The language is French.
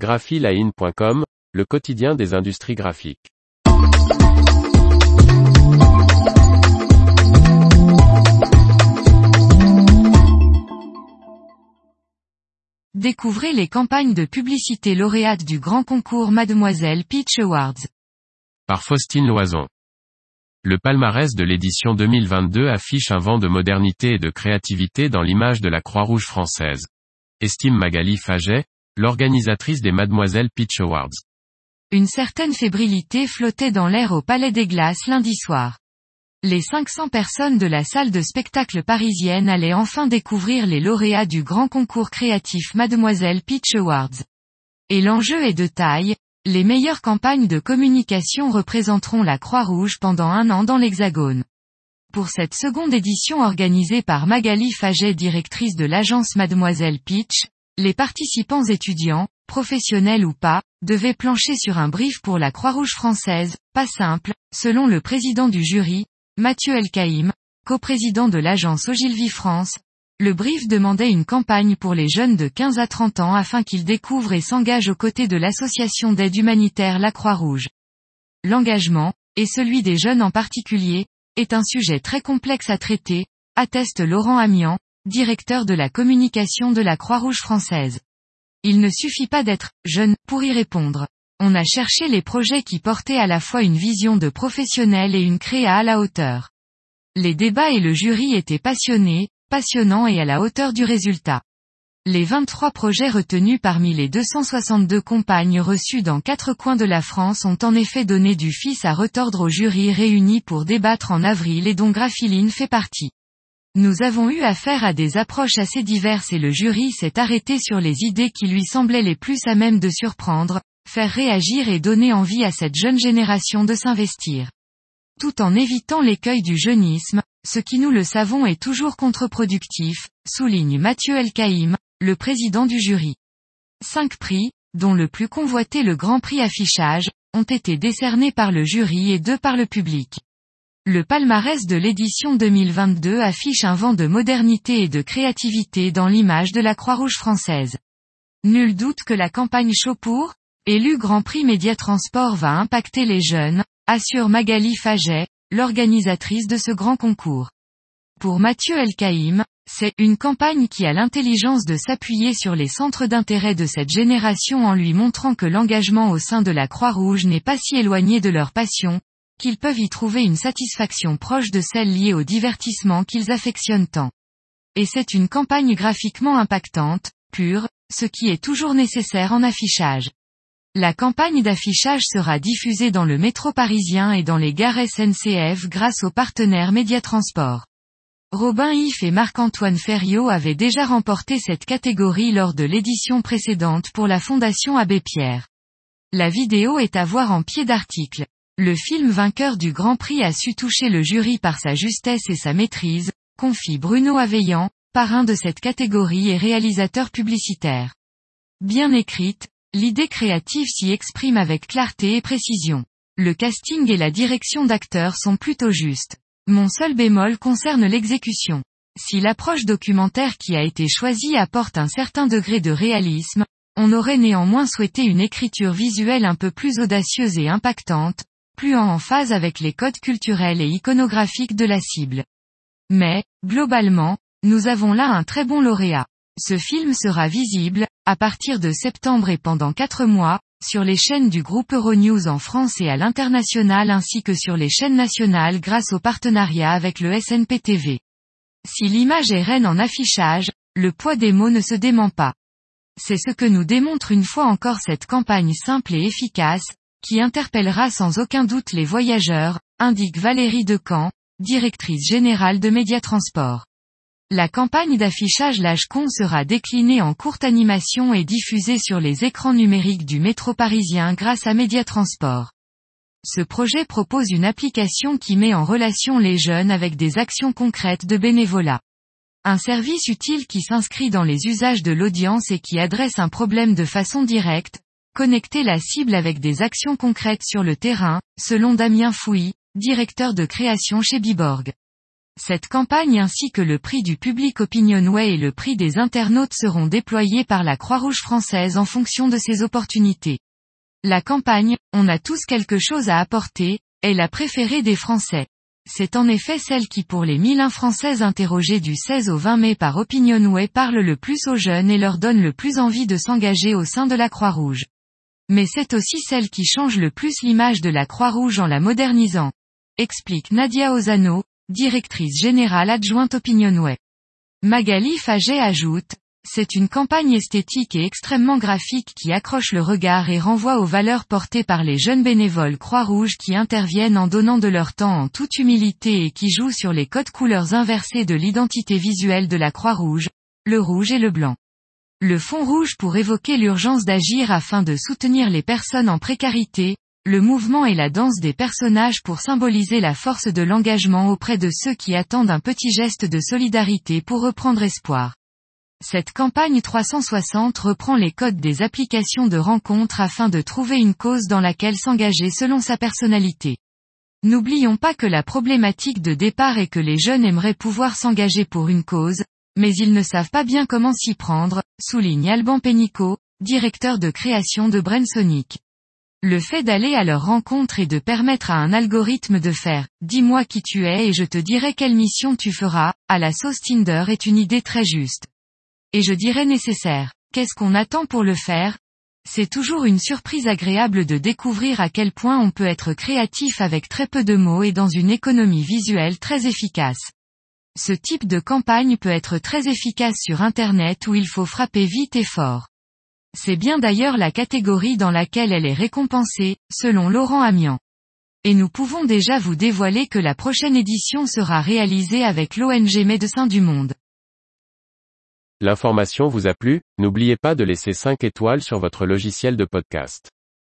graphiline.com, le quotidien des industries graphiques. Découvrez les campagnes de publicité lauréates du grand concours Mademoiselle Peach Awards. Par Faustine Loison. Le palmarès de l'édition 2022 affiche un vent de modernité et de créativité dans l'image de la Croix-Rouge française. Estime Magali Faget, l'organisatrice des Mademoiselle Peach Awards. Une certaine fébrilité flottait dans l'air au Palais des Glaces lundi soir. Les 500 personnes de la salle de spectacle parisienne allaient enfin découvrir les lauréats du grand concours créatif Mademoiselle Peach Awards. Et l'enjeu est de taille, les meilleures campagnes de communication représenteront la Croix-Rouge pendant un an dans l'Hexagone. Pour cette seconde édition organisée par Magali Faget directrice de l'agence Mademoiselle Peach, les participants étudiants, professionnels ou pas, devaient plancher sur un brief pour la Croix-Rouge française, pas simple, selon le président du jury, Mathieu Elkaïm, coprésident de l'agence Ogilvy France. Le brief demandait une campagne pour les jeunes de 15 à 30 ans afin qu'ils découvrent et s'engagent aux côtés de l'association d'aide humanitaire La Croix-Rouge. L'engagement, et celui des jeunes en particulier, est un sujet très complexe à traiter, atteste Laurent Amian, directeur de la communication de la Croix-Rouge française. Il ne suffit pas d'être jeune pour y répondre. On a cherché les projets qui portaient à la fois une vision de professionnel et une créa à la hauteur. Les débats et le jury étaient passionnés, passionnants et à la hauteur du résultat. Les 23 projets retenus parmi les 262 compagnes reçues dans quatre coins de la France ont en effet donné du fils à retordre au jury réuni pour débattre en avril et dont Graphiline fait partie. Nous avons eu affaire à des approches assez diverses et le jury s'est arrêté sur les idées qui lui semblaient les plus à même de surprendre, faire réagir et donner envie à cette jeune génération de s'investir. Tout en évitant l'écueil du jeunisme, ce qui nous le savons est toujours contre-productif, souligne Mathieu Elkaïm, le président du jury. Cinq prix, dont le plus convoité le Grand Prix affichage, ont été décernés par le jury et deux par le public. Le palmarès de l'édition 2022 affiche un vent de modernité et de créativité dans l'image de la Croix-Rouge française. Nul doute que la campagne Chaupour, Élu Grand Prix Média Transport va impacter les jeunes, assure Magali Faget, l'organisatrice de ce grand concours. Pour Mathieu Elkaïm, c'est une campagne qui a l'intelligence de s'appuyer sur les centres d'intérêt de cette génération en lui montrant que l'engagement au sein de la Croix-Rouge n'est pas si éloigné de leur passion, qu'ils peuvent y trouver une satisfaction proche de celle liée au divertissement qu'ils affectionnent tant. Et c'est une campagne graphiquement impactante, pure, ce qui est toujours nécessaire en affichage. La campagne d'affichage sera diffusée dans le métro parisien et dans les gares SNCF grâce aux partenaires Médiatransport. Robin If et Marc-Antoine Ferriot avaient déjà remporté cette catégorie lors de l'édition précédente pour la Fondation Abbé Pierre. La vidéo est à voir en pied d'article. Le film vainqueur du Grand Prix a su toucher le jury par sa justesse et sa maîtrise, confie Bruno Aveillant, parrain de cette catégorie et réalisateur publicitaire. Bien écrite, L'idée créative s'y exprime avec clarté et précision. Le casting et la direction d'acteurs sont plutôt justes. Mon seul bémol concerne l'exécution. Si l'approche documentaire qui a été choisie apporte un certain degré de réalisme, on aurait néanmoins souhaité une écriture visuelle un peu plus audacieuse et impactante, en phase avec les codes culturels et iconographiques de la cible. Mais, globalement, nous avons là un très bon lauréat. Ce film sera visible, à partir de septembre et pendant quatre mois, sur les chaînes du groupe Euronews en France et à l'international ainsi que sur les chaînes nationales grâce au partenariat avec le SNPTV. Si l'image est reine en affichage, le poids des mots ne se dément pas. C'est ce que nous démontre une fois encore cette campagne simple et efficace, qui interpellera sans aucun doute les voyageurs, indique Valérie Decamp, directrice générale de Médiatransport. La campagne d'affichage Con sera déclinée en courte animation et diffusée sur les écrans numériques du métro parisien grâce à Médiatransport. Ce projet propose une application qui met en relation les jeunes avec des actions concrètes de bénévolat. Un service utile qui s'inscrit dans les usages de l'audience et qui adresse un problème de façon directe, connecter la cible avec des actions concrètes sur le terrain, selon Damien Fouy, directeur de création chez Biborg. Cette campagne ainsi que le prix du public Opinionway et le prix des internautes seront déployés par la Croix-Rouge française en fonction de ses opportunités. La campagne, on a tous quelque chose à apporter, est la préférée des Français. C'est en effet celle qui pour les 1001 Françaises interrogées du 16 au 20 mai par Opinionway parle le plus aux jeunes et leur donne le plus envie de s'engager au sein de la Croix-Rouge. Mais c'est aussi celle qui change le plus l'image de la Croix-Rouge en la modernisant. Explique Nadia Ozano, directrice générale adjointe Opinionway. Magali Faget ajoute, c'est une campagne esthétique et extrêmement graphique qui accroche le regard et renvoie aux valeurs portées par les jeunes bénévoles Croix-Rouge qui interviennent en donnant de leur temps en toute humilité et qui jouent sur les codes couleurs inversés de l'identité visuelle de la Croix-Rouge, le rouge et le blanc. Le fond rouge pour évoquer l'urgence d'agir afin de soutenir les personnes en précarité, le mouvement et la danse des personnages pour symboliser la force de l'engagement auprès de ceux qui attendent un petit geste de solidarité pour reprendre espoir. Cette campagne 360 reprend les codes des applications de rencontres afin de trouver une cause dans laquelle s'engager selon sa personnalité. N'oublions pas que la problématique de départ est que les jeunes aimeraient pouvoir s'engager pour une cause, mais ils ne savent pas bien comment s'y prendre, souligne Alban Pénicaud, directeur de création de Brainsonic. Le fait d'aller à leur rencontre et de permettre à un algorithme de faire « dis-moi qui tu es et je te dirai quelle mission tu feras », à la sauce Tinder est une idée très juste. Et je dirais nécessaire. Qu'est-ce qu'on attend pour le faire? C'est toujours une surprise agréable de découvrir à quel point on peut être créatif avec très peu de mots et dans une économie visuelle très efficace. Ce type de campagne peut être très efficace sur Internet où il faut frapper vite et fort. C'est bien d'ailleurs la catégorie dans laquelle elle est récompensée, selon Laurent Amian. Et nous pouvons déjà vous dévoiler que la prochaine édition sera réalisée avec l'ONG Médecins du Monde. L'information vous a plu, n'oubliez pas de laisser 5 étoiles sur votre logiciel de podcast.